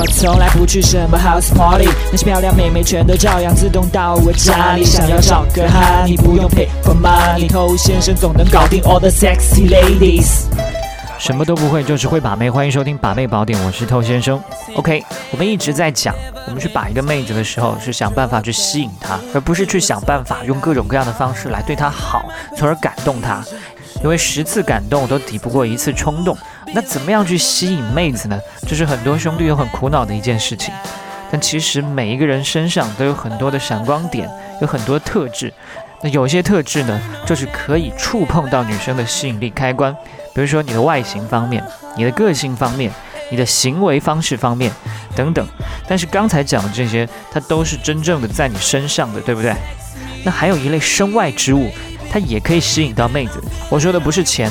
我从来不去什么 house party，那些漂亮妹妹全都照样自动到我家里。想要找个哈，你不用 pay for money，偷先生总能搞定 all the sexy ladies。什么都不会，就是会把妹。欢迎收听把妹宝典，我是透先生。OK，我们一直在讲，我们去把一个妹子的时候，是想办法去吸引她，而不是去想办法用各种各样的方式来对她好，从而感动她。因为十次感动都抵不过一次冲动。那怎么样去吸引妹子呢？这是很多兄弟都很苦恼的一件事情。但其实每一个人身上都有很多的闪光点，有很多特质。那有些特质呢，就是可以触碰到女生的吸引力开关。比如说你的外形方面、你的个性方面、你的行为方式方面等等，但是刚才讲的这些，它都是真正的在你身上的，对不对？那还有一类身外之物，它也可以吸引到妹子。我说的不是钱，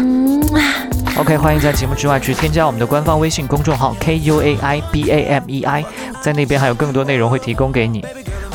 ，OK，欢迎在节目之外去添加我们的官方微信公众号 k u a i b a m e i，在那边还有更多内容会提供给你。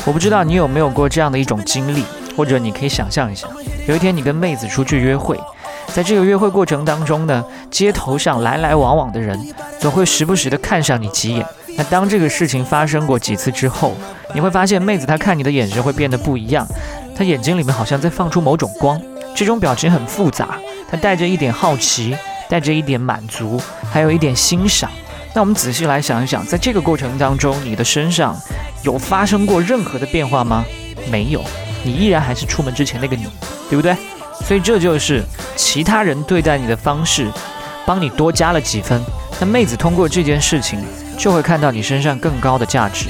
我不知道你有没有过这样的一种经历，或者你可以想象一下，有一天你跟妹子出去约会。在这个约会过程当中呢，街头上来来往往的人总会时不时的看上你几眼。那当这个事情发生过几次之后，你会发现妹子她看你的眼神会变得不一样，她眼睛里面好像在放出某种光，这种表情很复杂，她带着一点好奇，带着一点满足，还有一点欣赏。那我们仔细来想一想，在这个过程当中，你的身上有发生过任何的变化吗？没有，你依然还是出门之前那个你，对不对？所以这就是其他人对待你的方式，帮你多加了几分。那妹子通过这件事情，就会看到你身上更高的价值。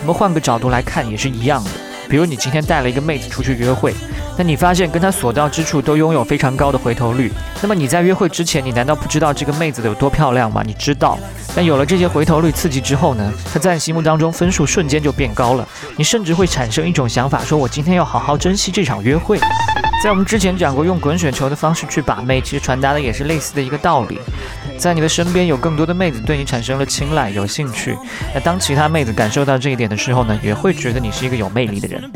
我们换个角度来看，也是一样的。比如你今天带了一个妹子出去约会，那你发现跟他所到之处都拥有非常高的回头率。那么你在约会之前，你难道不知道这个妹子有多漂亮吗？你知道。但有了这些回头率刺激之后呢，他在你心目当中分数瞬间就变高了。你甚至会产生一种想法，说我今天要好好珍惜这场约会。在我们之前讲过，用滚雪球的方式去把妹，其实传达的也是类似的一个道理。在你的身边有更多的妹子对你产生了青睐、有兴趣。那当其他妹子感受到这一点的时候呢，也会觉得你是一个有魅力的人。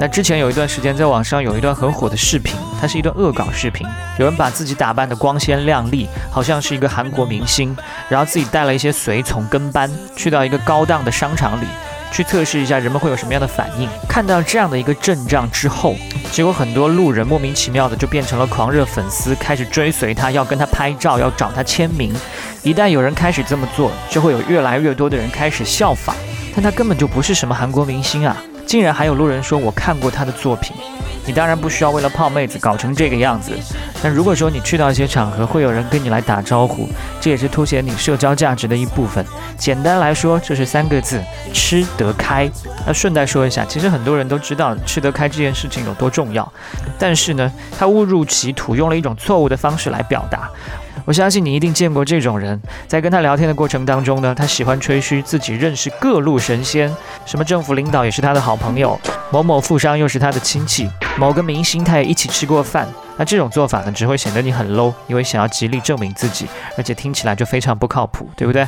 那之前有一段时间，在网上有一段很火的视频，它是一段恶搞视频，有人把自己打扮的光鲜亮丽，好像是一个韩国明星，然后自己带了一些随从跟班，去到一个高档的商场里。去测试一下人们会有什么样的反应。看到这样的一个阵仗之后，结果很多路人莫名其妙的就变成了狂热粉丝，开始追随他，要跟他拍照，要找他签名。一旦有人开始这么做，就会有越来越多的人开始效仿。但他根本就不是什么韩国明星啊！竟然还有路人说我看过他的作品。你当然不需要为了泡妹子搞成这个样子。但如果说你去到一些场合，会有人跟你来打招呼，这也是凸显你社交价值的一部分。简单来说，这是三个字：吃得开。那顺带说一下，其实很多人都知道吃得开这件事情有多重要，但是呢，他误入歧途，用了一种错误的方式来表达。我相信你一定见过这种人，在跟他聊天的过程当中呢，他喜欢吹嘘自己认识各路神仙，什么政府领导也是他的好朋友，某某富商又是他的亲戚，某个明星他也一起吃过饭。那这种做法呢，只会显得你很 low，因为想要极力证明自己，而且听起来就非常不靠谱，对不对？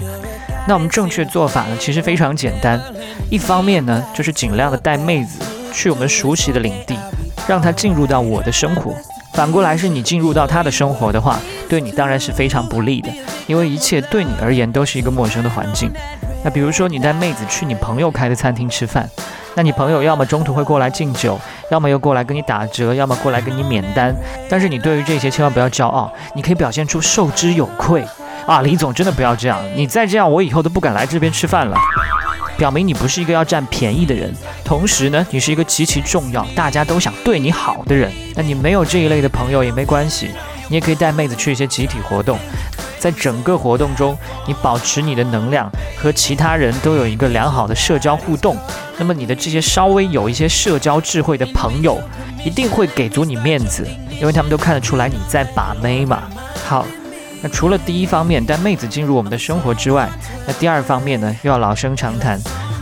那我们正确做法呢，其实非常简单，一方面呢，就是尽量的带妹子去我们熟悉的领地，让她进入到我的生活。反过来是你进入到她的生活的话，对你当然是非常不利的，因为一切对你而言都是一个陌生的环境。那比如说你带妹子去你朋友开的餐厅吃饭，那你朋友要么中途会过来敬酒，要么又过来跟你打折，要么过来跟你免单。但是你对于这些千万不要骄傲，你可以表现出受之有愧啊！李总真的不要这样，你再这样我以后都不敢来这边吃饭了。表明你不是一个要占便宜的人，同时呢，你是一个极其重要、大家都想对你好的人。那你没有这一类的朋友也没关系，你也可以带妹子去一些集体活动，在整个活动中，你保持你的能量和其他人都有一个良好的社交互动。那么你的这些稍微有一些社交智慧的朋友，一定会给足你面子，因为他们都看得出来你在把妹嘛。好。那除了第一方面带妹子进入我们的生活之外，那第二方面呢，又要老生常谈，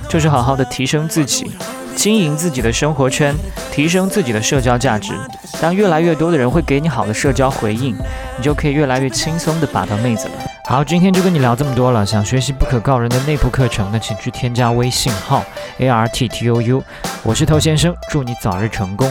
就是好好的提升自己，经营自己的生活圈，提升自己的社交价值。当越来越多的人会给你好的社交回应，你就可以越来越轻松的把到妹子了。好，今天就跟你聊这么多了。想学习不可告人的内部课程，的请去添加微信号 a r t t o u，我是头先生，祝你早日成功。